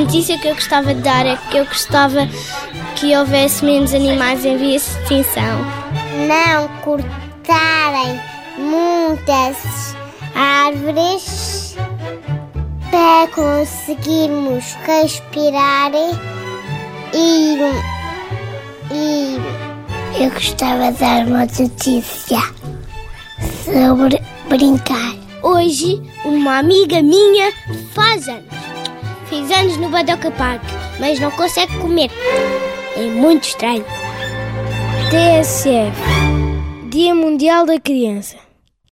notícia que eu gostava de dar é que eu gostava que houvesse menos animais em via de extinção. Não cortarem muitas árvores para conseguirmos respirar e, e eu gostava de dar uma notícia sobre brincar. Hoje, uma amiga minha faz anos. Fez anos no Badoca Park, mas não consegue comer. É muito estranho. TSF Dia Mundial da Criança